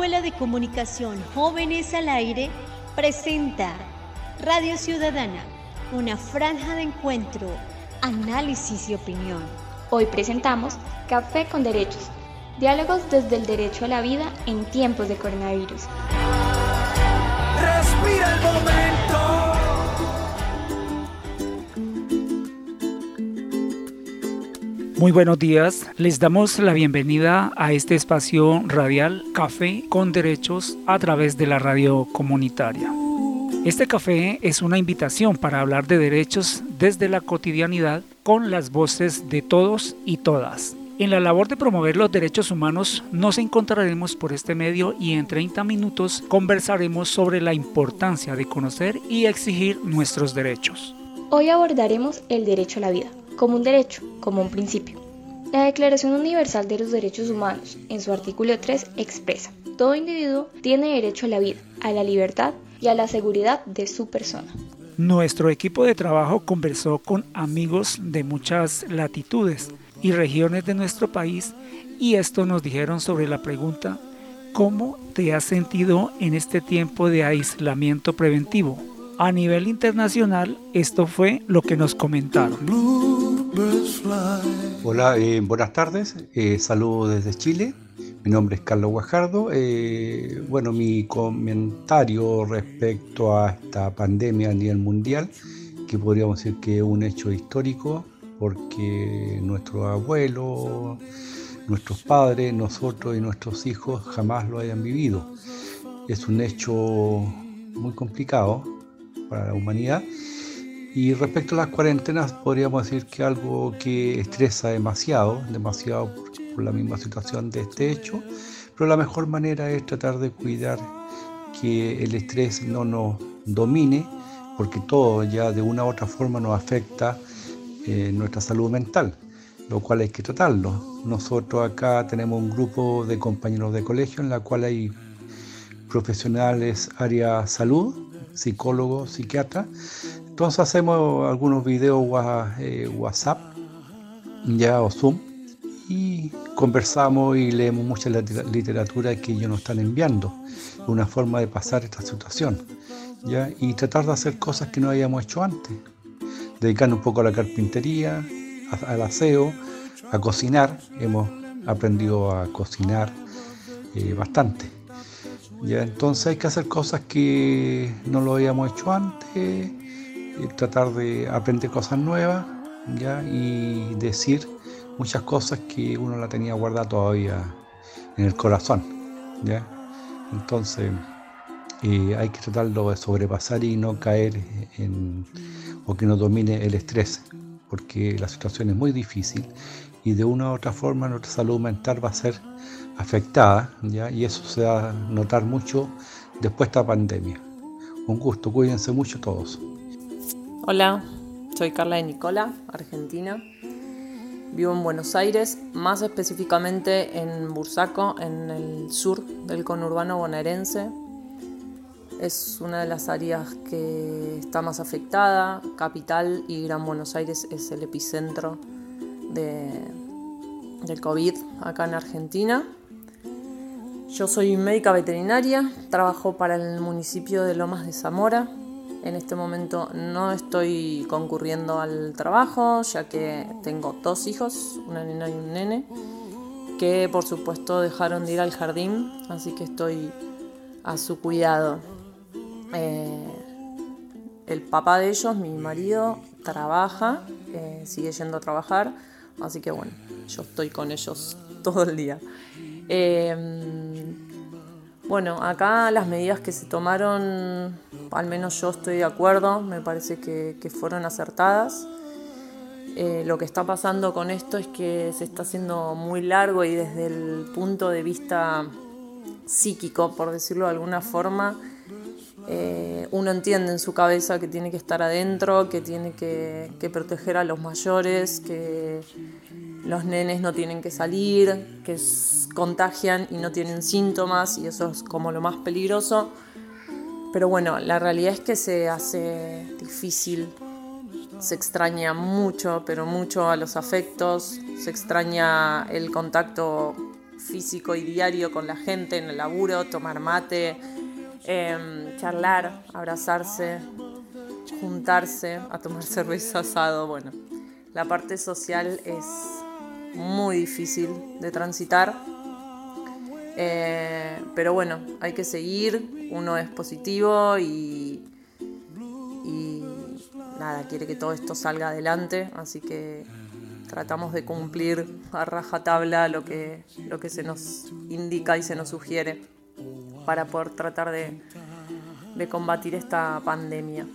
Escuela de Comunicación Jóvenes al Aire presenta Radio Ciudadana, una franja de encuentro, análisis y opinión. Hoy presentamos Café con Derechos, diálogos desde el derecho a la vida en tiempos de coronavirus. Respira el momento. Muy buenos días, les damos la bienvenida a este espacio radial Café con Derechos a través de la radio comunitaria. Este café es una invitación para hablar de derechos desde la cotidianidad con las voces de todos y todas. En la labor de promover los derechos humanos nos encontraremos por este medio y en 30 minutos conversaremos sobre la importancia de conocer y exigir nuestros derechos. Hoy abordaremos el derecho a la vida como un derecho, como un principio. La Declaración Universal de los Derechos Humanos, en su artículo 3, expresa, todo individuo tiene derecho a la vida, a la libertad y a la seguridad de su persona. Nuestro equipo de trabajo conversó con amigos de muchas latitudes y regiones de nuestro país y esto nos dijeron sobre la pregunta, ¿cómo te has sentido en este tiempo de aislamiento preventivo? A nivel internacional, esto fue lo que nos comentaron. Hola, eh, buenas tardes. Eh, saludos desde Chile. Mi nombre es Carlos Guajardo. Eh, bueno, mi comentario respecto a esta pandemia a nivel mundial, que podríamos decir que es un hecho histórico, porque nuestros abuelos, nuestros padres, nosotros y nuestros hijos jamás lo hayan vivido. Es un hecho muy complicado para la humanidad. Y respecto a las cuarentenas, podríamos decir que algo que estresa demasiado, demasiado por, la misma situación de este hecho, pero la mejor manera es tratar de cuidar que el estrés no nos domine, porque todo ya de una u otra forma nos afecta eh, nuestra salud mental, lo cual hay que tratarlo. Nosotros acá tenemos un grupo de compañeros de colegio en la cual hay profesionales área salud, psicólogo, psiquiatra. Entonces hacemos algunos videos eh, WhatsApp ya o Zoom y conversamos y leemos mucha literatura que ellos nos están enviando. Una forma de pasar esta situación ¿ya? y tratar de hacer cosas que no habíamos hecho antes. Dedicarnos un poco a la carpintería, al aseo, a cocinar. Hemos aprendido a cocinar eh, bastante. ¿ya? Entonces hay que hacer cosas que no lo habíamos hecho antes, tratar de aprender cosas nuevas ¿ya? y decir muchas cosas que uno la tenía guardada todavía en el corazón. ¿ya? Entonces eh, hay que tratarlo de sobrepasar y no caer en, o que no domine el estrés, porque la situación es muy difícil y de una u otra forma nuestra salud mental va a ser afectada, ¿ya? y eso se va a notar mucho después de esta pandemia. Un gusto, cuídense mucho todos. Hola, soy Carla de Nicola, argentina. Vivo en Buenos Aires, más específicamente en Bursaco, en el sur del conurbano bonaerense. Es una de las áreas que está más afectada. Capital y Gran Buenos Aires es el epicentro de, del COVID acá en Argentina. Yo soy médica veterinaria, trabajo para el municipio de Lomas de Zamora. En este momento no estoy concurriendo al trabajo, ya que tengo dos hijos, una nena y un nene, que por supuesto dejaron de ir al jardín, así que estoy a su cuidado. Eh, el papá de ellos, mi marido, trabaja, eh, sigue yendo a trabajar, así que bueno, yo estoy con ellos todo el día. Em, bueno, acá las medidas que se tomaron, al menos yo estoy de acuerdo, me parece que, fueron acertadas. Eh, lo que está pasando con esto es que se está haciendo muy largo y desde el punto de vista psíquico, por decirlo de alguna forma, eh, uno entiende en su cabeza que tiene que estar adentro, que tiene que, que proteger a los mayores, que los nenes no tienen que salir, que contagian y no tienen síntomas y eso es como lo más peligroso. Pero bueno, la realidad es que se hace difícil, se extraña mucho, pero mucho a los afectos, se extraña el contacto físico y diario con la gente en el laburo, tomar mate, em, charlar, abrazarse, juntarse, a tomar cerveza asado. Bueno, la parte social es muy difícil de transitar. Eh, pero bueno, hay que seguir, uno es positivo y, y nada, quiere que todo esto salga adelante, así que tratamos de cumplir a rajatabla lo que, lo que se nos indica y se nos sugiere para poder tratar de, combatir esta pandemia.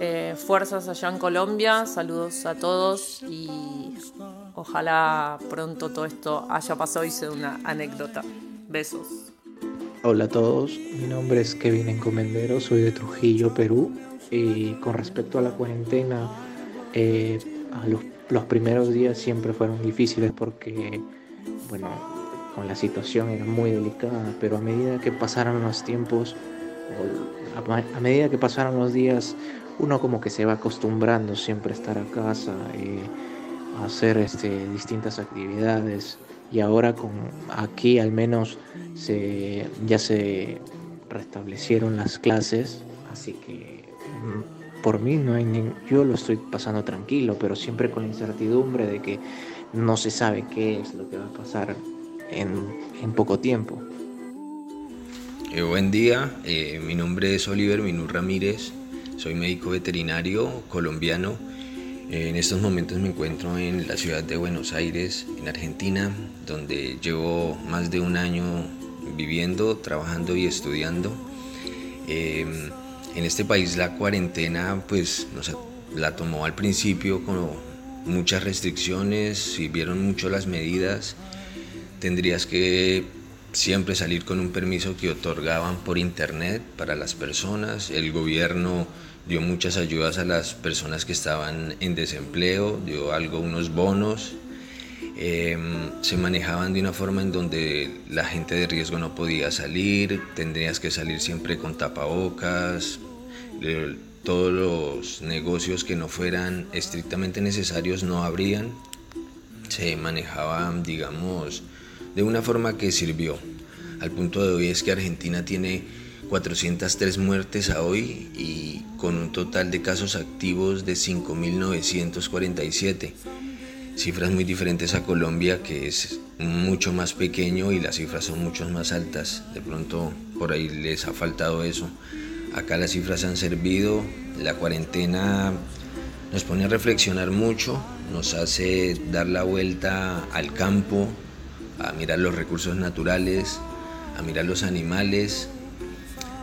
Eh, fuerzas allá en Colombia, saludos a todos y ojalá pronto todo esto haya pasado y sea una anécdota. Besos. Hola a todos, mi nombre es Kevin Encomendero, soy de Trujillo, Perú y con respecto a la cuarentena, eh, a los los primeros días siempre fueron difíciles porque, bueno, con la situación era muy delicada, pero a medida que pasaron los tiempos, a medida que pasaron los días, uno como que se va acostumbrando siempre a estar a casa, a hacer este, distintas actividades y ahora con aquí al menos se, ya se restablecieron las clases, así que mm, por mí no hay yo lo estoy pasando tranquilo, pero siempre con la incertidumbre de que no se sabe qué es lo que va a pasar en, poco tiempo. Eh, buen día, eh, mi nombre es Oliver Minur Ramírez, soy médico veterinario colombiano. Eh, en estos momentos me encuentro en la ciudad de Buenos Aires, en Argentina, donde llevo más de un año viviendo, trabajando y estudiando. En este país la cuarentena pues la tomó al principio con muchas restricciones, sirvieron mucho las medidas, tendrías que siempre salir con un permiso que otorgaban por internet para las personas, el gobierno dio muchas ayudas a las personas que estaban en desempleo, dio algo, unos bonos, em, se manejaban de una forma en donde la gente de riesgo no podía salir, tendrías que salir siempre con tapabocas, todos los negocios que no fueran estrictamente necesarios no habrían. Se manejaban, digamos, de una forma que sirvió. Al punto de hoy es que Argentina tiene 403 muertes a hoy y con un total de casos activos de 5.947. Cifras muy diferentes a Colombia, que es mucho más pequeño y las cifras son mucho más altas. De pronto por ahí les ha faltado eso. Acá las cifras han servido, la cuarentena nos pone a reflexionar mucho, nos hace dar la vuelta al campo, a mirar los recursos naturales, a mirar los animales,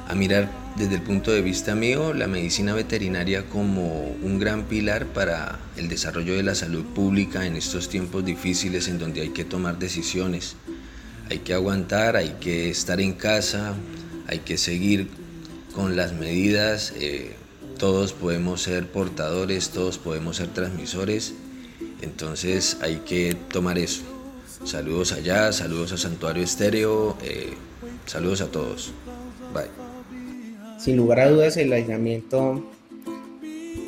a mirar desde el punto de vista mío la medicina veterinaria como un gran pilar para el desarrollo de la salud pública en estos tiempos difíciles en donde hay que tomar decisiones. Hay que aguantar, hay que estar en casa, hay que seguir con las medidas eh, todos podemos ser portadores, todos podemos ser transmisores, entonces hay que tomar eso. Saludos allá, saludos a Santuario Estéreo, eh, saludos a todos. Bye. Sin lugar a dudas el aislamiento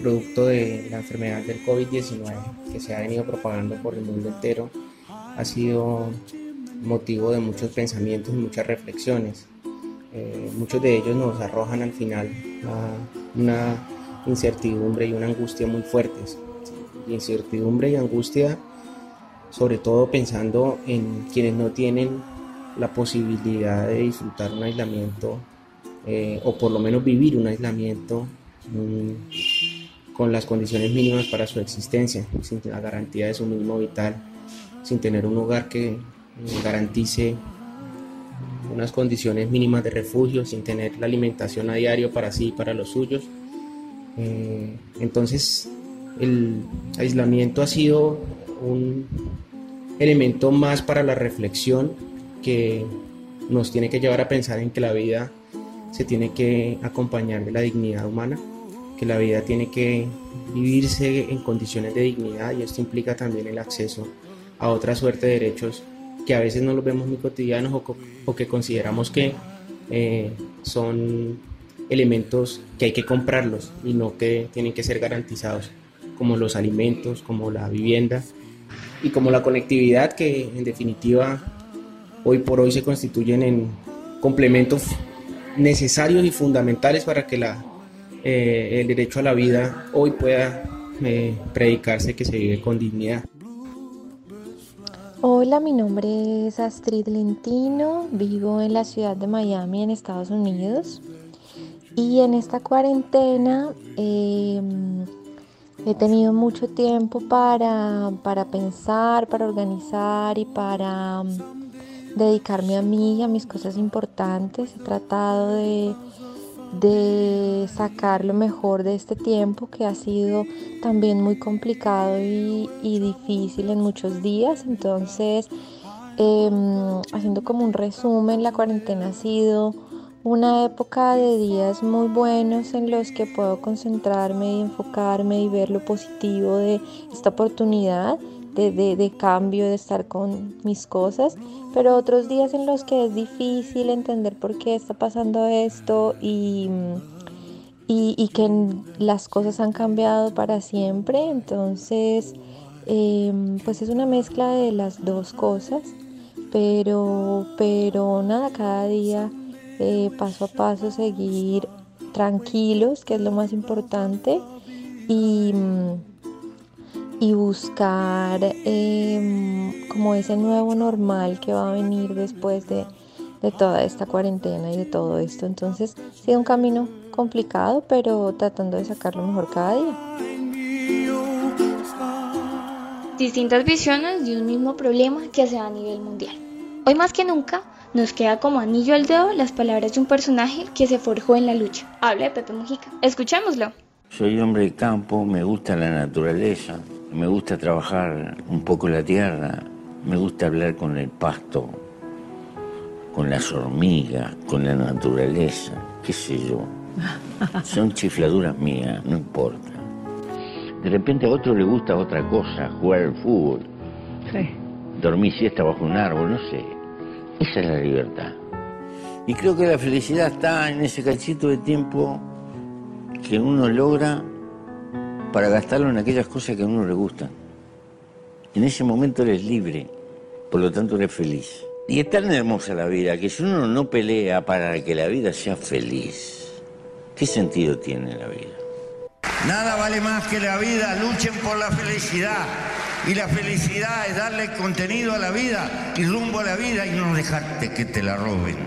producto de la enfermedad del COVID-19 que se ha venido propagando por el mundo entero ha sido motivo de muchos pensamientos y muchas reflexiones. Eh, muchos de ellos nos arrojan al final a una incertidumbre y una angustia muy fuertes. Incertidumbre y angustia, sobre todo pensando en quienes no tienen la posibilidad de disfrutar un aislamiento eh, o por lo menos vivir un aislamiento con las condiciones mínimas para su existencia, sin la garantía de su mínimo vital, sin tener un hogar que garantice unas condiciones mínimas de refugio, sin tener la alimentación a diario para sí y para los suyos. Eh, entonces, el aislamiento ha sido un elemento más para la reflexión que nos tiene que llevar a pensar en que la vida se tiene que acompañar de la dignidad humana, que la vida tiene que vivirse en condiciones de dignidad y esto implica también el acceso a otra suerte de derechos que a veces no los vemos muy cotidianos o, que consideramos que eh, son elementos que hay que comprarlos y no que tienen que ser garantizados, como los alimentos, como la vivienda y como la conectividad que en definitiva hoy por hoy se constituyen en complementos necesarios y fundamentales para que la, eh, el derecho a la vida hoy pueda eh, predicarse que se vive con dignidad. Hola, mi nombre es Astrid Lentino, vivo en la ciudad de Miami, en Estados Unidos. Y en esta cuarentena em, he tenido mucho tiempo para, para, pensar, para organizar y para dedicarme a mí a mis cosas importantes. He tratado de de sacar lo mejor de este tiempo que ha sido también muy complicado y, difícil en muchos días. Entonces, em, haciendo como un resumen, la cuarentena ha sido una época de días muy buenos en los que puedo concentrarme y enfocarme y ver lo positivo de esta oportunidad de, cambio, de estar con mis cosas, pero otros días en los que es difícil entender por qué está pasando esto y, y, que las cosas han cambiado para siempre, entonces em, pues es una mezcla de las dos cosas, pero, pero nada, cada día eh, paso a paso seguir tranquilos, que es lo más importante, y y buscar em, como ese nuevo normal que va a venir después de, de, toda esta cuarentena y de todo esto. Entonces, ha un camino complicado, pero tratando de sacar lo mejor cada día. Distintas visiones de un mismo problema que se da a nivel mundial. Hoy más que nunca nos queda como anillo al dedo las palabras de un personaje que se forjó en la lucha. Habla de Pepe Mujica. Escuchémoslo. Soy hombre de campo, me gusta la naturaleza, me gusta trabajar un poco la tierra, me gusta hablar con el pasto, con las hormigas, con la naturaleza, qué sé yo. Son chifladuras mías, no importa. De repente a otro le gusta otra cosa, jugar al fútbol. Sí. Dormir siesta bajo un árbol, no sé. Esa es la libertad. Y creo que la felicidad está en ese cachito de tiempo que uno logra para gastarlo en aquellas cosas que a uno le gustan. En ese momento eres libre, por lo tanto eres feliz. Y es tan hermosa la vida que si uno no pelea para que la vida sea feliz, ¿qué sentido tiene la vida? Nada vale más que la vida, luchen por la felicidad. Y la felicidad es darle contenido a la vida y rumbo a la vida y no dejarte que te la roben.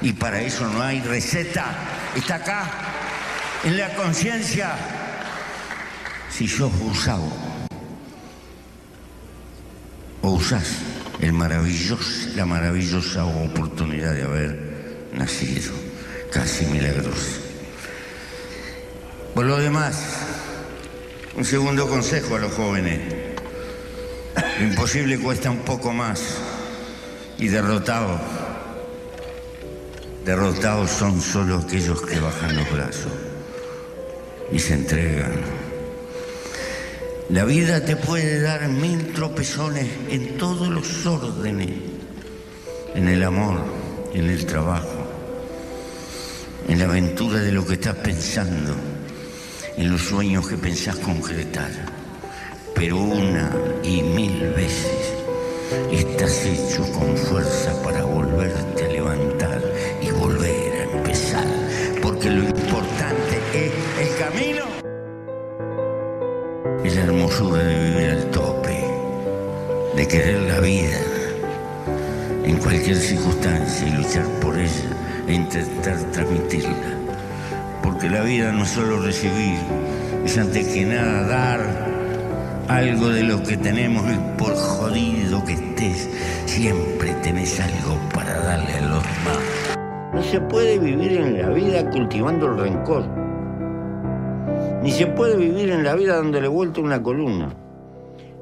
Y para eso no hay receta. Está acá, en la conciencia si sos usado o usás la maravillosa oportunidad de haber nacido, casi milagroso. Por lo demás, un segundo consejo a los jóvenes. Lo imposible cuesta un poco más y derrotados, derrotados son solo aquellos que bajan los brazos y se entregan. La vida te puede dar mil tropezones en todos los órdenes, en el amor, en el trabajo, en la aventura de lo que estás pensando, en los sueños que pensás concretar. Pero una y mil veces estás hecho con fuerza para volverte a levantar y volver a empezar, porque lo importante es el camino la hermosura de vivir al tope, de querer la vida en cualquier circunstancia y luchar por ella e intentar transmitirla. Porque la vida no es solo recibir, es antes que nada dar algo de lo que tenemos y por jodido que estés, siempre tenés algo para darle a los demás. No se puede vivir en la vida cultivando el rencor ni se puede vivir en la vida dándole vuelta una columna.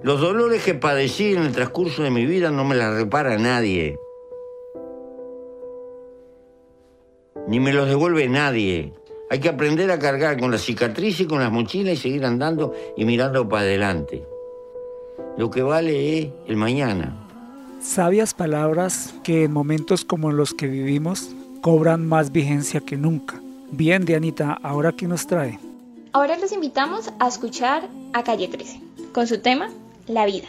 Los dolores que padecí en el transcurso de mi vida no me las repara nadie. Ni me los devuelve nadie. Hay que aprender a cargar con la cicatriz y con las mochilas y seguir andando y mirando para adelante. Lo que vale es el mañana. Sabias palabras que en momentos como los que vivimos cobran más vigencia que nunca. Bien, Dianita, ¿ahora qué nos trae? Ahora los invitamos a escuchar a Calle 13 con su tema La vida.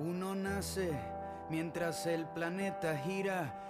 Uno nace mientras el planeta gira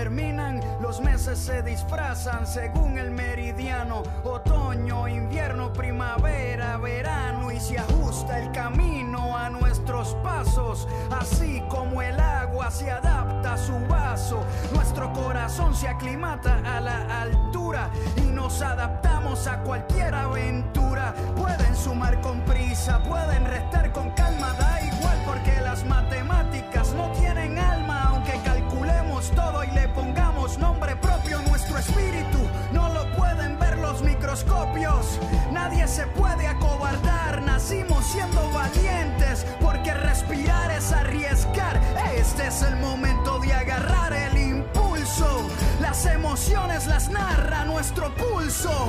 terminan. Los meses se disfrazan según el meridiano otoño, invierno, primavera, verano y se ajusta el camino a nuestros pasos, así como el agua se adapta a su vaso, nuestro corazón se aclimata a la altura y nos adaptamos a cualquier aventura. Pueden sumar con prisa, pueden restar con calma, da igual porque las matemáticas Nadie se puede acobardar, nacimos siendo valientes, porque respirar es arriesgar. Este es el momento de agarrar el impulso. Las emociones las narra nuestro pulso.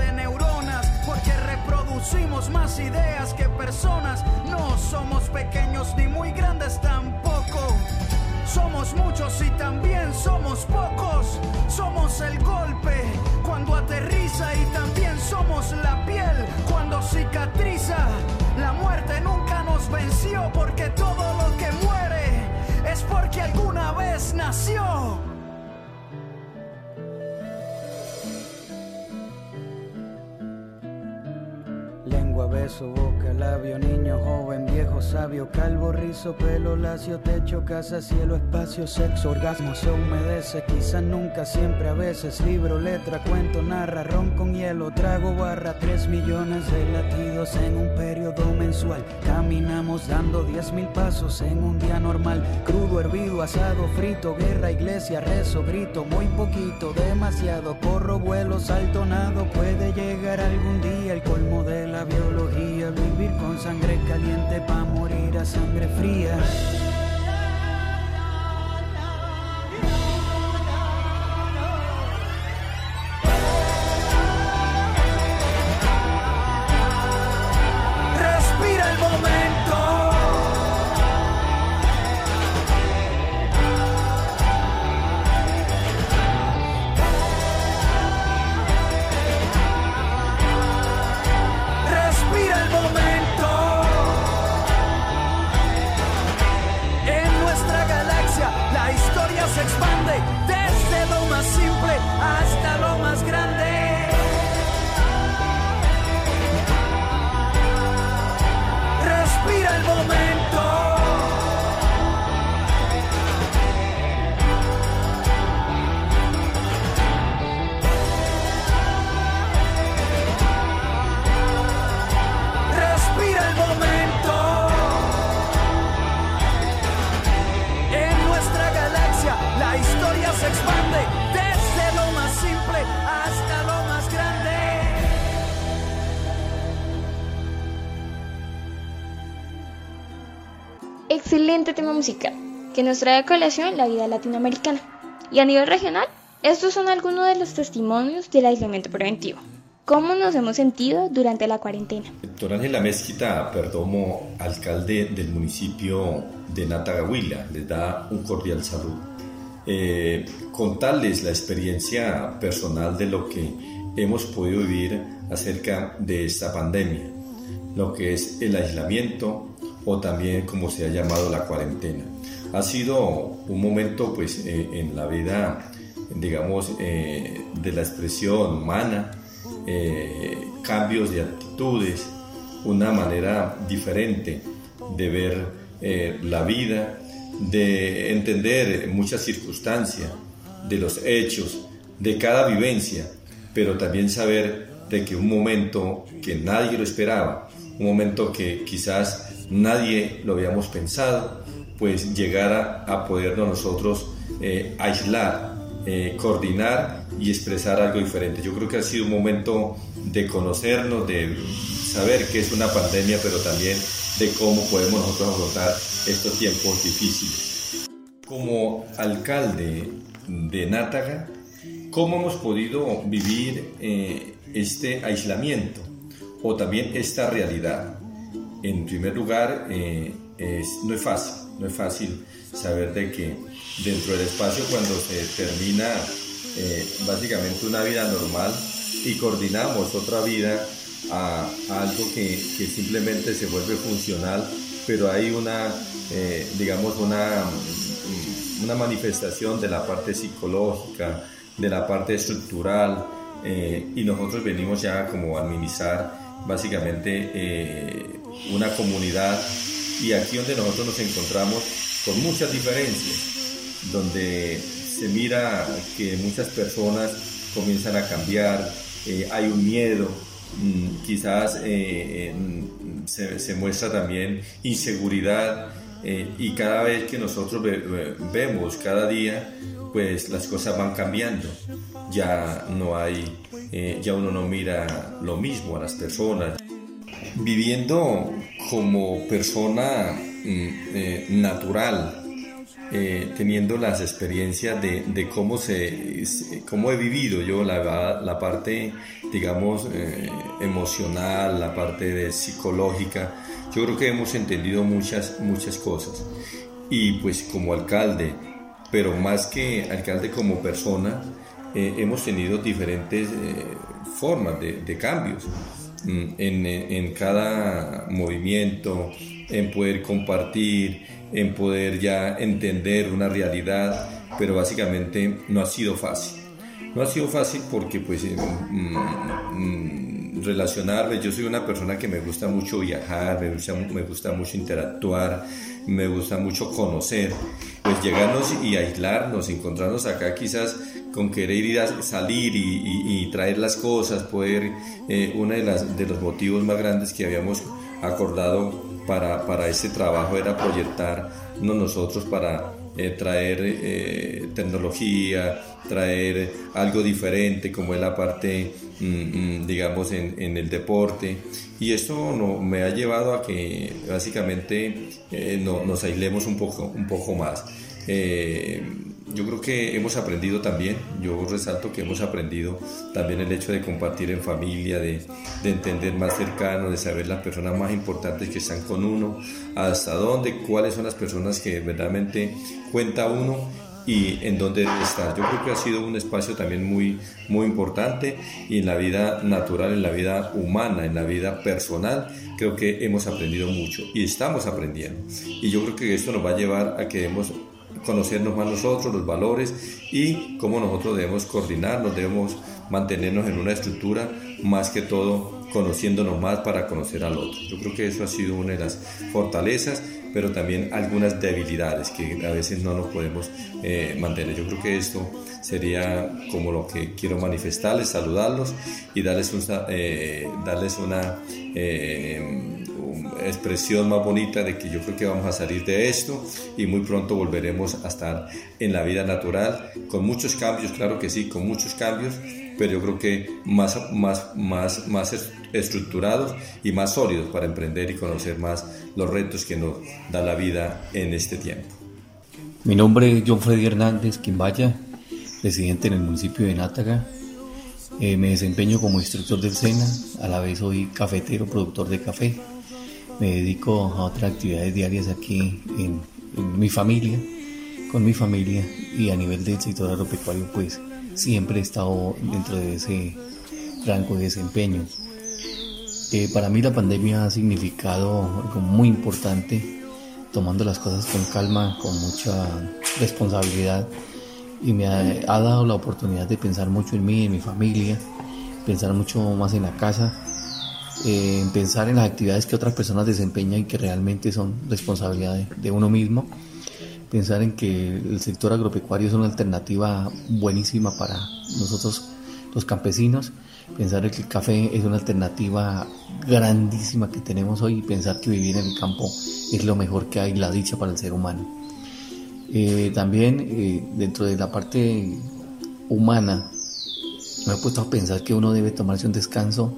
Producimos más ideas que personas. No somos pequeños ni muy grandes tampoco. Somos muchos y también somos pocos. Somos el golpe cuando aterriza y también somos la piel cuando cicatriza. La muerte nunca nos venció porque todo lo que muere es porque alguna vez nació. Beso, boca, labio, niño, joven, viejo, sabio, calvo, rizo, pelo, lacio, techo, casa, cielo, espacio, sexo, orgasmo, se humedece, quizás nunca, siempre, a veces, libro, letra, cuento, narra, ron con hielo, trago, barra, tres millones de latidos en un periodo mensual, caminamos dando diez mil pasos en un día normal, crudo, hervido, asado, frito, guerra, iglesia, rezo, grito, muy poquito, demasiado, corro, vuelo, salto, nado, puede llegar algún día el colmo de la vivir con sangre caliente pa' morir a sangre fría. Excelente tema musical que nos trae a colación la vida latinoamericana. Y a nivel regional, estos son algunos de los testimonios del aislamiento preventivo. ¿Cómo nos hemos sentido durante la cuarentena? Doctor Ángela Mezquita Perdomo, alcalde del municipio de Natagahuila, les da un cordial saludo. Eh, contarles la experiencia personal de lo que hemos podido vivir acerca de esta pandemia, lo que es el aislamiento o también como se ha llamado la cuarentena. Ha sido un momento pues eh, en la vida, digamos, eh, de la expresión humana, eh, cambios de actitudes, una manera diferente de ver la vida, de entender muchas circunstancias, de los hechos, de cada vivencia, pero también saber de que un momento que nadie lo esperaba, un momento que quizás nadie lo habíamos pensado, pues llegara a podernos nosotros eh, aislar, coordinar y expresar algo diferente. Yo creo que ha sido un momento de conocernos, de saber qué es una pandemia, pero también de cómo podemos nosotros afrontar estos tiempos difíciles. Como alcalde de Nátaga, ¿cómo hemos podido vivir eh, este aislamiento o también esta realidad? En primer lugar, eh, no es fácil, no es fácil saber de que dentro del espacio cuando se termina eh, básicamente una vida normal y coordinamos otra vida a, algo que, simplemente se vuelve funcional, pero hay una, eh, digamos, una, mm, una manifestación de la parte psicológica, de la parte estructural, y nosotros venimos ya como a administrar básicamente una comunidad y aquí donde nosotros nos encontramos con muchas diferencias, donde se mira que muchas personas comienzan a cambiar, eh, hay un miedo, mm, quizás eh, se, muestra también inseguridad eh, y cada vez que nosotros vemos cada día, pues las cosas van cambiando. Ya no hay, ya uno no mira lo mismo a las personas. Viviendo como persona mm, natural, eh, teniendo las experiencias de, de, cómo, se, cómo he vivido yo la, la parte, digamos, eh, emocional, la parte de psicológica. Yo creo que hemos entendido muchas, muchas cosas. Y pues como alcalde, pero más que alcalde como persona, eh, hemos tenido diferentes formas de, de cambios en, en cada movimiento, en poder compartir, en poder ya entender una realidad, pero básicamente no ha sido fácil. No ha sido fácil porque pues eh, mm, mm, relacionarme, yo soy una persona que me gusta mucho viajar, me gusta, me gusta mucho interactuar, me gusta mucho conocer, pues llegarnos y aislarnos, encontrarnos acá quizás con querer ir a salir y, traer las cosas, poder, eh, uno de, las, de los motivos más grandes que habíamos acordado para, para ese trabajo era proyectarnos nosotros para eh, traer eh, tecnología, traer algo diferente como es la parte, mm, mm, digamos, en, en, el deporte. Y esto no, me ha llevado a que básicamente eh, no, nos aislemos un poco, un poco más yo creo que hemos aprendido también, yo resalto que hemos aprendido también el hecho de compartir en familia, de, de, entender más cercano, de saber las personas más importantes que están con uno, hasta dónde, cuáles son las personas que verdaderamente cuenta uno y en dónde debe estar. Yo creo que ha sido un espacio también muy, muy importante y en la vida natural, en la vida humana, en la vida personal, creo que hemos aprendido mucho y estamos aprendiendo. Y yo creo que esto nos va a llevar a que hemos conocernos más nosotros, los valores y cómo nosotros debemos coordinarnos, debemos mantenernos en una estructura, más que todo conociéndonos más para conocer al otro. Yo creo que eso ha sido una de las fortalezas, pero también algunas debilidades que a veces no nos podemos eh, mantener. Yo creo que esto sería como lo que quiero manifestarles, saludarlos y darles, eh, darles una... Eh, expresión más bonita de que yo creo que vamos a salir de esto y muy pronto volveremos a estar en la vida natural con muchos cambios, claro que sí, con muchos cambios, pero yo creo que más, más, más, más estructurados y más sólidos para emprender y conocer más los retos que nos da la vida en este tiempo. Mi nombre es John Freddy Hernández Quimbaya, residente en el municipio de Nátaga. Eh, me desempeño como instructor del SENA, a la vez soy cafetero, productor de café. Me dedico a otras actividades diarias aquí en, mi familia, con mi familia y a nivel del sector agropecuario pues siempre he estado dentro de ese rango de desempeño. Eh, para mí la pandemia ha significado algo muy importante, tomando las cosas con calma, con mucha responsabilidad y me ha, dado la oportunidad de pensar mucho en mí, en mi familia, pensar mucho más en la casa, eh, pensar en las actividades que otras personas desempeñan y que realmente son responsabilidad de, uno mismo, pensar en que el sector agropecuario es una alternativa buenísima para nosotros los campesinos, pensar en que el café es una alternativa grandísima que tenemos hoy y pensar que vivir en el campo es lo mejor que hay, la dicha para el ser humano. Eh, también eh, dentro de la parte humana, me he puesto a pensar que uno debe tomarse un descanso,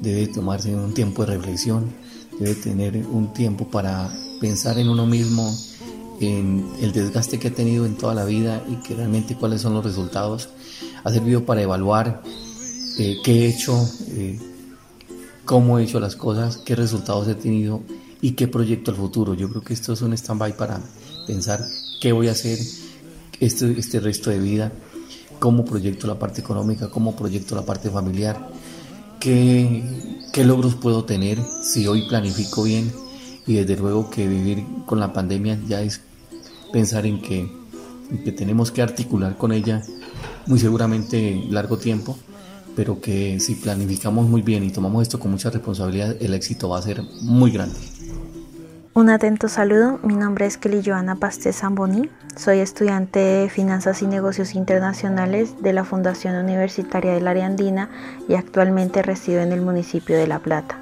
debe tomarse un tiempo de reflexión, debe tener un tiempo para pensar en uno mismo, en el desgaste que ha tenido en toda la vida y que realmente cuáles son los resultados. Ha servido para evaluar eh, qué he hecho, cómo he hecho las cosas, qué resultados he tenido y qué proyecto al futuro. Yo creo que esto es un stand-by para pensar qué voy a hacer este, este resto de vida, cómo proyecto la parte económica, cómo proyecto la parte familiar, qué, logros puedo tener si hoy planifico bien y desde luego que vivir con la pandemia ya es pensar en que, en que tenemos que articular con ella muy seguramente largo tiempo, pero que si planificamos muy bien y tomamos esto con mucha responsabilidad, el éxito va a ser muy grande. Un atento saludo, mi nombre es Kelly Joana Pastés Zamboni, soy estudiante de Finanzas y Negocios Internacionales de la Fundación Universitaria del Área Andina y actualmente resido en el municipio de La Plata.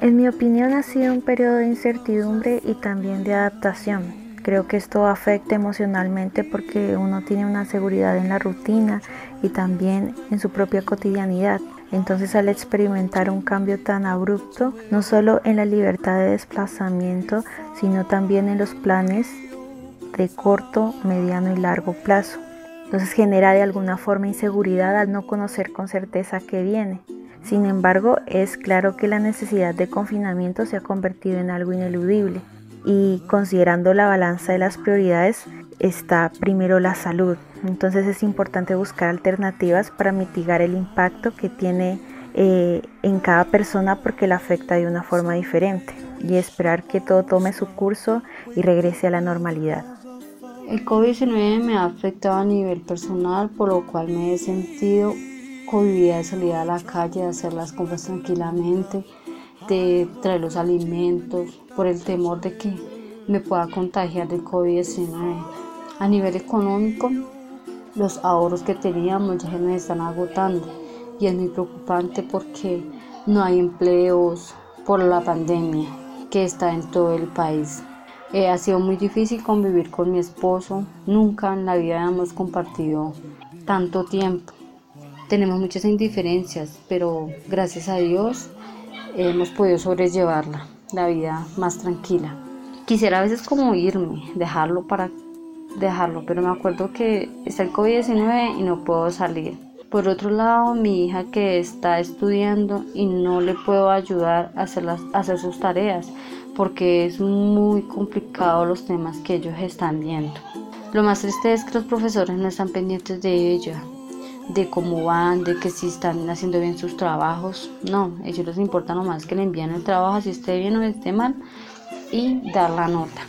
En mi opinión ha sido un periodo de incertidumbre y también de adaptación. Creo que esto afecta emocionalmente porque uno tiene una seguridad en la rutina y también en su propia cotidianidad. Entonces al experimentar un cambio tan abrupto, no solo en la libertad de desplazamiento, sino también en los planes de corto, mediano y largo plazo. Entonces genera de alguna forma inseguridad al no conocer con certeza qué viene. Sin embargo, es claro que la necesidad de confinamiento se ha convertido en algo ineludible y considerando la balanza de las prioridades está primero la salud, entonces es importante buscar alternativas para mitigar el impacto que tiene eh, en cada persona porque la afecta de una forma diferente y esperar que todo tome su curso y regrese a la normalidad. El COVID-19 me ha afectado a nivel personal, por lo cual me he sentido cohibida de salir a la calle, de hacer las compras tranquilamente, de traer los alimentos, por el temor de que me pueda contagiar de COVID-19. A nivel económico, los ahorros que teníamos ya se nos están agotando y es muy preocupante porque no hay empleos por la pandemia que está en todo el país. Eh, ha sido muy difícil convivir con mi esposo, nunca en la vida hemos compartido tanto tiempo. Tenemos muchas indiferencias, pero gracias a Dios hemos podido sobrellevarla, la vida más tranquila. Quisiera a veces como irme, dejarlo para dejarlo, pero me acuerdo que está el COVID-19 y no puedo salir. Por otro lado, mi hija que está estudiando y no le puedo ayudar a hacer, las, hacer sus tareas porque es muy complicado los temas que ellos están viendo. Lo más triste es que los profesores no están pendientes de ella, de cómo van, de que si están haciendo bien sus trabajos. No, a ellos les importa nomás que le envíen el trabajo, si esté bien o esté mal, y dar la nota.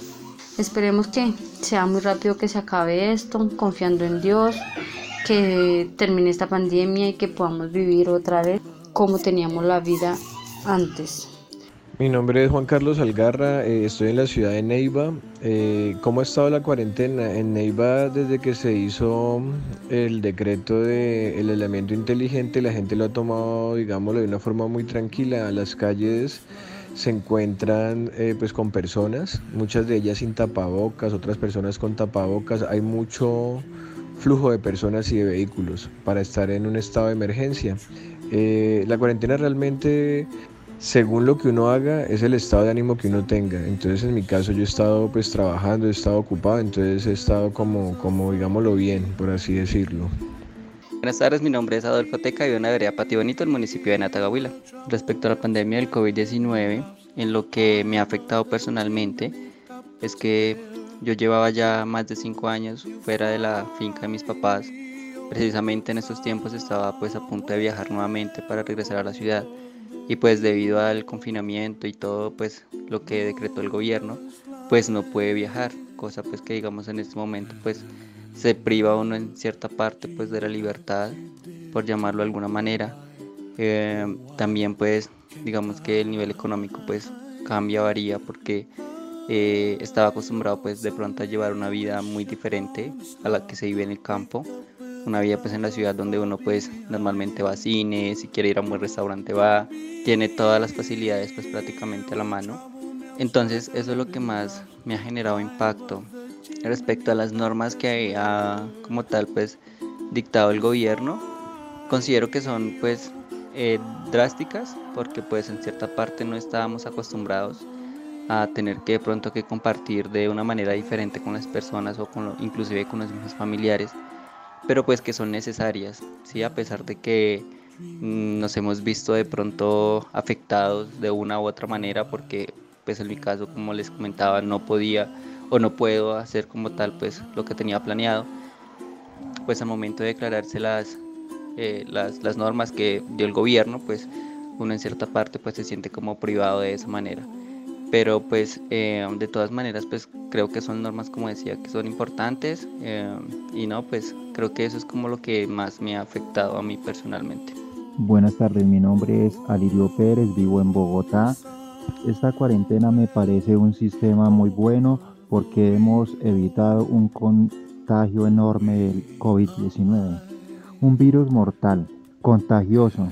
Esperemos que sea muy rápido que se acabe esto, confiando en Dios, que termine esta pandemia y que podamos vivir otra vez como teníamos la vida antes. Mi nombre es Juan Carlos Algarra, eh, estoy en la ciudad de Neiva. Eh, ¿Cómo ha estado la cuarentena? En Neiva, desde que se hizo el decreto del elemento inteligente, la gente lo ha tomado, digámoslo, de una forma muy tranquila. Las calles se encuentran eh, pues con personas, muchas de ellas sin tapabocas, otras personas con tapabocas. Hay mucho flujo de personas y de vehículos para estar en un estado de emergencia. Eh, la cuarentena realmente, según lo que uno haga, es el estado de ánimo que uno tenga. Entonces en mi caso yo he estado pues trabajando, he estado ocupado, entonces he estado como, como digámoslo bien, por así decirlo. Buenas tardes, mi nombre es Adolfo Teca y en la vereda Patio Bonito, el municipio de Natagahuila. Respecto a la pandemia del COVID-19, en lo que me ha afectado personalmente es que yo llevaba ya más de cinco años fuera de la finca de mis papás. Precisamente en estos tiempos estaba pues a punto de viajar nuevamente para regresar a la ciudad y pues debido al confinamiento y todo pues lo que decretó el gobierno pues no puede viajar, cosa pues que digamos en este momento pues se priva uno en cierta parte pues de la libertad, por llamarlo de alguna manera. Eh, también pues digamos que el nivel económico pues cambia, varía porque eh, estaba acostumbrado pues de pronto a llevar una vida muy diferente a la que se vive en el campo. Una vida pues en la ciudad donde uno pues normalmente va a cine, si quiere ir a un buen restaurante va, tiene todas las facilidades pues prácticamente a la mano. Entonces eso es lo que más me ha generado impacto respecto a las normas que ha como tal pues dictado el gobierno considero que son pues eh, drásticas porque pues en cierta parte no estábamos acostumbrados a tener que de pronto que compartir de una manera diferente con las personas o con inclusive con los mismos familiares pero pues que son necesarias sí a pesar de que mm, nos hemos visto de pronto afectados de una u otra manera porque pues en mi caso como les comentaba no podía o no puedo hacer como tal pues lo que tenía planeado, pues al momento de declararse las, eh, las, las, normas que dio el gobierno, pues uno en cierta parte pues se siente como privado de esa manera. Pero pues eh, de todas maneras pues creo que son normas como decía que son importantes eh, y no pues creo que eso es como lo que más me ha afectado a mí personalmente. Buenas tardes, mi nombre es Alirio Pérez, vivo en Bogotá. Esta cuarentena me parece un sistema muy bueno porque hemos evitado un contagio enorme del COVID-19, un virus mortal, contagioso,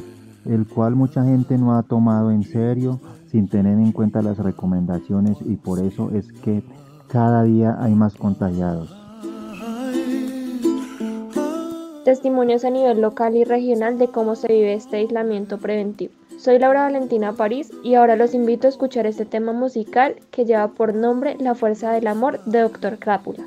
el cual mucha gente no ha tomado en serio sin tener en cuenta las recomendaciones y por eso es que cada día hay más contagiados. Testimonios a nivel local y regional de cómo se vive este aislamiento preventivo. Soy Laura Valentina París y ahora los invito a escuchar este tema musical que lleva por nombre La Fuerza del Amor de Dr. Crápula.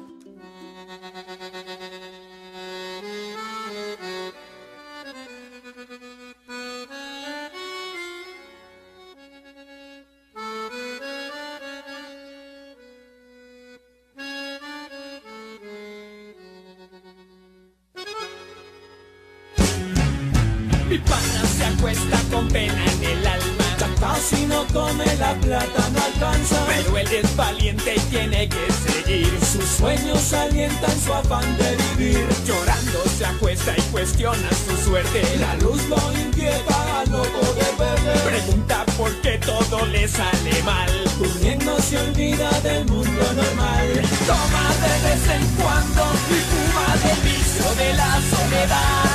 Se acuesta con pena en el alma. Ya casi no come la plata, no alcanza. Pero él es valiente y tiene que seguir. Sus sueños alientan su afán de vivir. Llorando se acuesta y cuestiona su suerte. La luz lo inquieta al no poder verle. Pregunta por qué todo le sale mal. Durmiendo se olvida del mundo normal. Toma de vez en cuando y fuma del vicio de la soledad.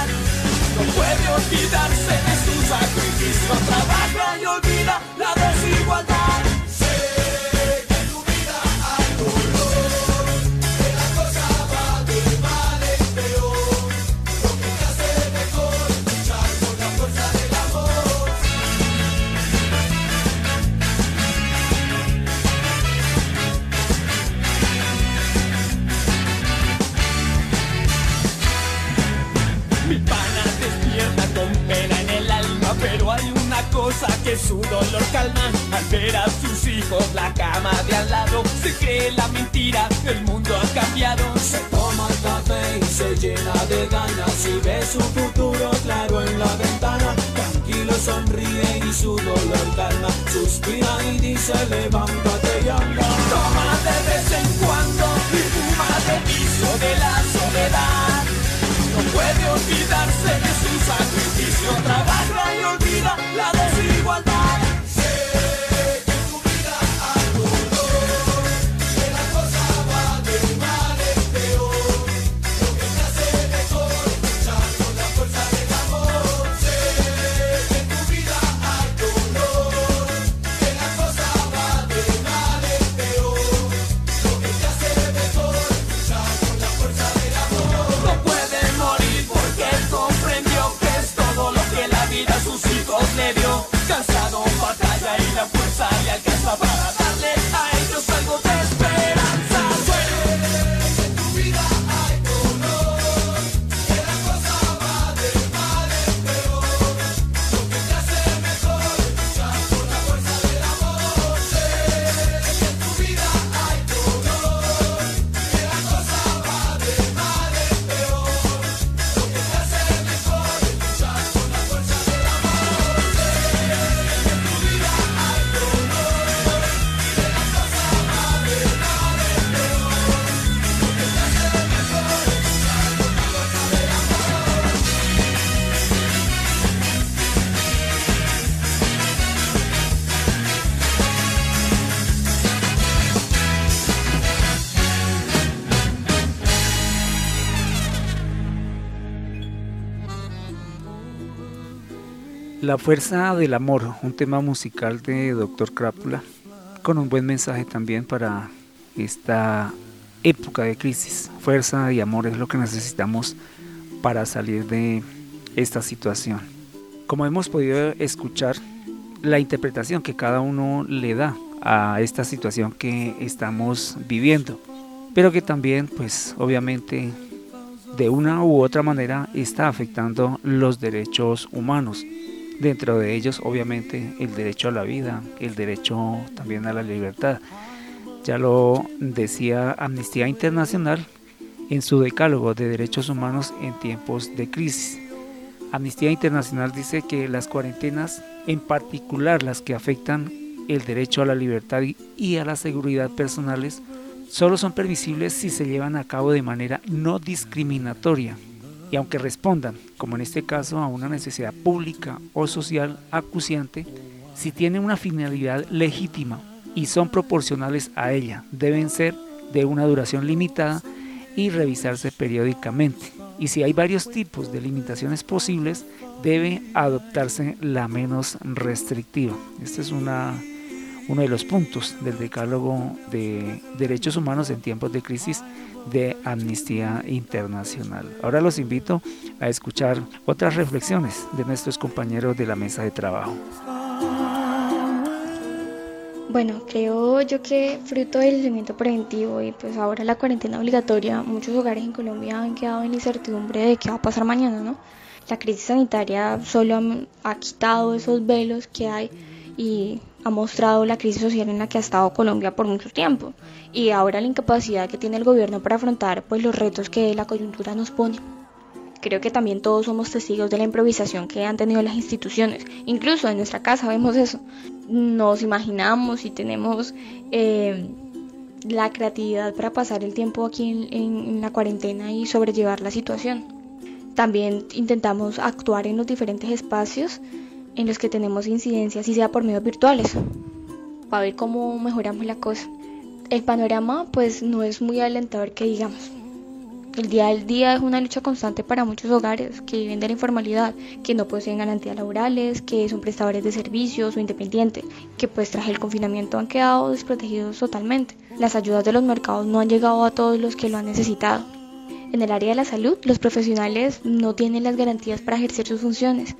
Puede olvidarse de su sacrificio, trabaja y olvida la desigualdad. Mentira, el mundo ha cambiado. Se toma el café y se llena de ganas y ve su futuro claro en la ventana. Tranquilo sonríe y su dolor calma, suspira y dice levántate y anda. Toma de vez en cuando y fuma del vicio de la soledad. No puede olvidarse de su sacrificio, trabaja y olvida la desigualdad. La fuerza del amor, un tema musical de Dr. Crápula, con un buen mensaje también para esta época de crisis. Fuerza y amor es lo que necesitamos para salir de esta situación. Como hemos podido escuchar, la interpretación que cada uno le da a esta situación que estamos viviendo, pero que también, pues obviamente, de una u otra manera está afectando los derechos humanos. Dentro de ellos, obviamente, el derecho a la vida, el derecho también a la libertad. Ya lo decía Amnistía Internacional en su decálogo de derechos humanos en tiempos de crisis. Amnistía Internacional dice que las cuarentenas, en particular las que afectan el derecho a la libertad y a la seguridad personales, solo son permisibles si se llevan a cabo de manera no discriminatoria y aunque respondan, como en este caso, a una necesidad pública o social acuciante, si tienen una finalidad legítima y son proporcionales a ella, deben ser de una duración limitada y revisarse periódicamente. Y si hay varios tipos de limitaciones posibles, debe adoptarse la menos restrictiva. Esta es una uno de los puntos del decálogo de derechos humanos en tiempos de crisis de Amnistía Internacional. Ahora los invito a escuchar otras reflexiones de nuestros compañeros de la mesa de trabajo. Bueno, creo yo que fruto del aislamiento preventivo y pues ahora la cuarentena obligatoria, muchos hogares en Colombia han quedado en incertidumbre de qué va a pasar mañana, ¿no? La crisis sanitaria solo ha quitado esos velos que hay y ha mostrado la crisis social en la que ha estado Colombia por mucho tiempo y ahora la incapacidad que tiene el gobierno para afrontar pues los retos que la coyuntura nos pone. Creo que también todos somos testigos de la improvisación que han tenido las instituciones. Incluso en nuestra casa vemos eso. Nos imaginamos y tenemos eh, la creatividad para pasar el tiempo aquí en la cuarentena y sobrellevar la situación. También intentamos actuar en los diferentes espacios en los que tenemos incidencias, y sea por medios virtuales, para ver cómo mejoramos la cosa. El panorama pues no es muy alentador que digamos. El día del día es una lucha constante para muchos hogares que viven de la informalidad, que no poseen garantías laborales, que son prestadores de servicios o independientes, que pues tras el confinamiento han quedado desprotegidos totalmente. Las ayudas de los mercados no han llegado a todos los que lo han necesitado. En el área de la salud, los profesionales no tienen las garantías para ejercer sus funciones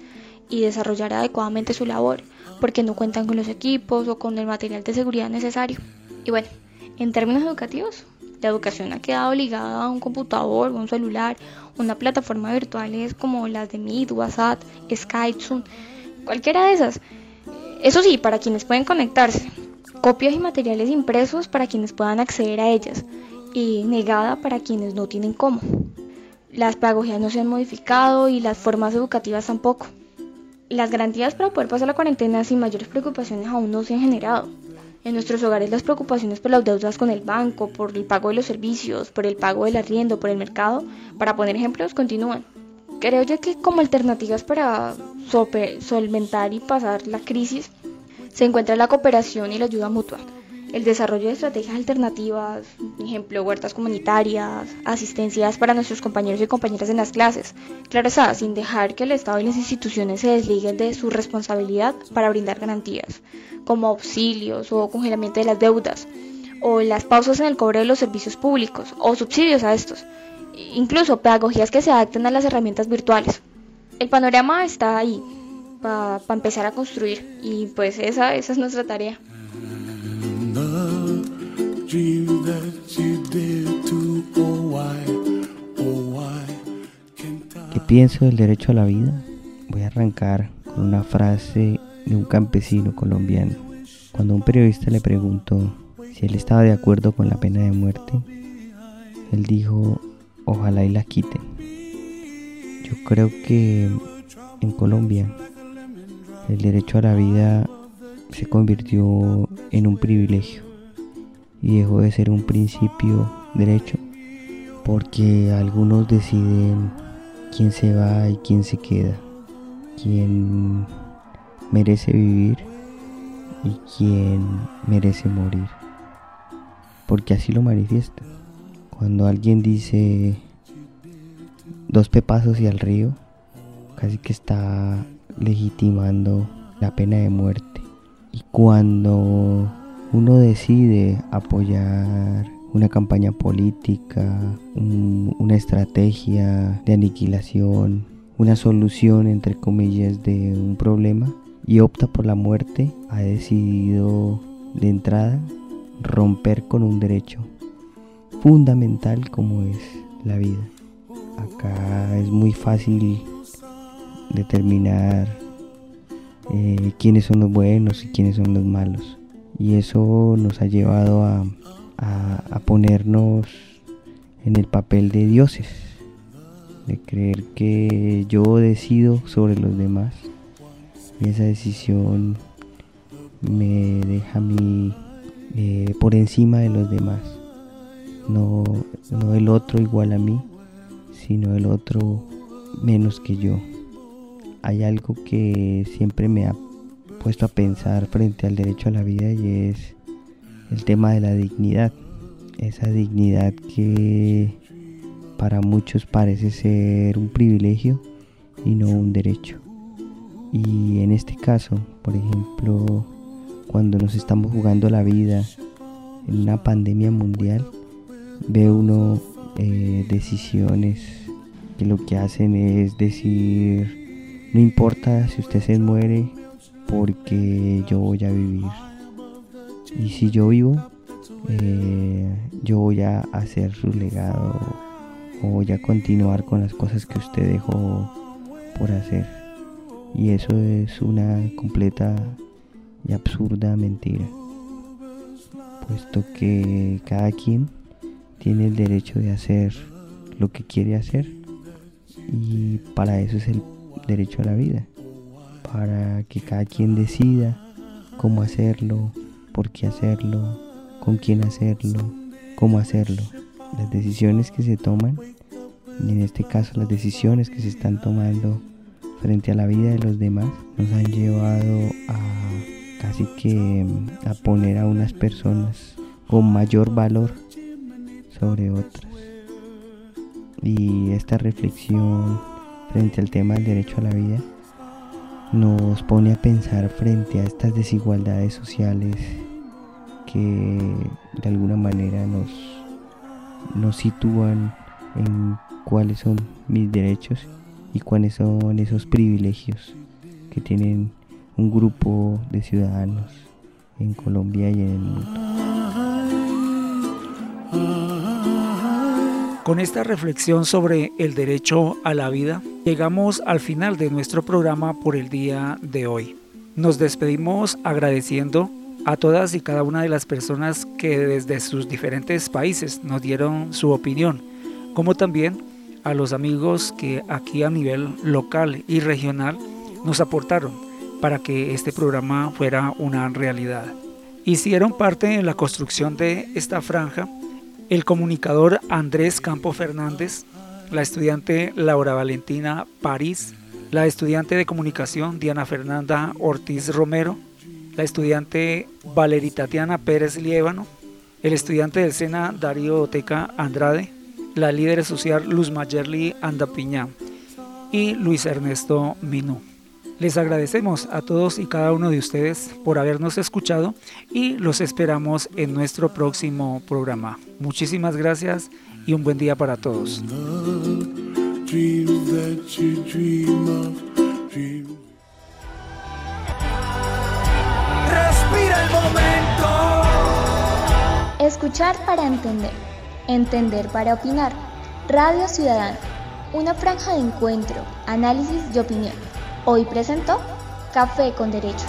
y desarrollar adecuadamente su labor, porque no cuentan con los equipos o con el material de seguridad necesario. Y bueno, en términos educativos, la educación ha quedado ligada a un computador, un celular, una plataforma virtuales como las de Meet, WhatsApp, Skype, Zoom, cualquiera de esas. Eso sí, para quienes pueden conectarse. Copias y materiales impresos para quienes puedan acceder a ellas y negada para quienes no tienen cómo. Las pedagogías no se han modificado y las formas educativas tampoco. Las garantías para poder pasar la cuarentena sin mayores preocupaciones aún no se han generado. En nuestros hogares las preocupaciones por las deudas con el banco, por el pago de los servicios, por el pago del arriendo, por el mercado, para poner ejemplos, continúan. Creo ya que como alternativas para solventar y pasar la crisis se encuentra la cooperación y la ayuda mutua el desarrollo de estrategias alternativas, ejemplo, huertas comunitarias, asistencias para nuestros compañeros y compañeras en las clases. Claro está, sin dejar que el Estado y las instituciones se desliguen de su responsabilidad para brindar garantías, como auxilios o congelamiento de las deudas, o las pausas en el cobro de los servicios públicos, o subsidios a estos, incluso pedagogías que se adapten a las herramientas virtuales. El panorama está ahí para empezar a construir y pues esa, esa es nuestra tarea. ¿Qué pienso del derecho a la vida? Voy a arrancar con una frase de un campesino colombiano. Cuando un periodista le preguntó si él estaba de acuerdo con la pena de muerte, él dijo, ojalá y la quiten. Yo creo que en Colombia el derecho a la vida se convirtió en un privilegio y dejó de ser un principio derecho porque algunos deciden quién se va y quién se queda, quién merece vivir y quién merece morir, porque así lo manifiesta. Cuando alguien dice dos pepazos y al río, casi que está legitimando la pena de muerte. Y cuando uno decide apoyar una campaña política, una estrategia de aniquilación, una solución entre comillas de un problema y opta por la muerte, ha decidido de entrada romper con un derecho fundamental como es la vida. Acá es muy fácil determinar eh, quiénes son los buenos y quiénes son los malos. Y eso nos ha llevado a, a ponernos en el papel de dioses, de creer que yo decido sobre los demás. Y esa decisión me deja a mí eh, por encima de los demás. No, no el otro igual a mí, sino el otro menos que yo. Hay algo que siempre me ha puesto a pensar frente al derecho a la vida y es el tema de la dignidad. Esa dignidad que para muchos parece ser un privilegio y no un derecho. Y en este caso, por ejemplo, cuando nos estamos jugando la vida en una pandemia mundial, ve uno eh, decisiones que lo que hacen es decir, no importa si usted se muere porque yo voy a vivir. Y si yo vivo, eh, yo voy a hacer su legado o voy a continuar con las cosas que usted dejó por hacer. Y eso es una completa y absurda mentira, puesto que cada quien tiene el derecho de hacer lo que quiere hacer y para eso es el derecho a la vida, para que cada quien decida cómo hacerlo, por qué hacerlo, con quién hacerlo, cómo hacerlo. Las decisiones que se toman, y en este caso las decisiones que se están tomando frente a la vida de los demás, nos han llevado a casi que mm, a poner a unas personas con mayor valor sobre otras. Y esta reflexión frente al tema del derecho a la vida nos pone a pensar frente a estas desigualdades sociales que de alguna manera nos, nos sitúan en cuáles son mis derechos y cuáles son esos privilegios que tienen un grupo de ciudadanos en Colombia y en el mundo. Con esta reflexión sobre el derecho a la vida, llegamos al final de nuestro programa por el día de hoy. Nos despedimos agradeciendo a todas y cada una de las personas que desde sus diferentes países nos dieron su opinión, como también a los amigos que aquí a nivel local y regional nos aportaron para que este programa fuera una realidad. Hicieron parte en la construcción de esta franja el comunicador Andrés Campo Fernández, la estudiante Laura Valentina París, la estudiante de comunicación Diana Fernanda Ortiz Romero, la estudiante Valeria Tatiana Pérez Liébano, el estudiante del SENA Darío Oteca Andrade, la líder social Luz Mayerly Andapiñá y Luis Ernesto Minú. Les agradecemos a todos y cada uno de ustedes por habernos escuchado y los esperamos en nuestro próximo programa. Muchísimas gracias y un buen día para todos. Respira el momento. Escuchar para entender. Entender para opinar. Radio Ciudadana. Una franja de encuentro, análisis y opinión Hoy presentó Café con Derechos.